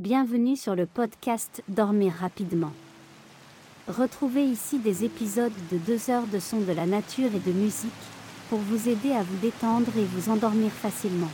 Bienvenue sur le podcast Dormir rapidement. Retrouvez ici des épisodes de 2 heures de son de la nature et de musique pour vous aider à vous détendre et vous endormir facilement.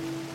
You.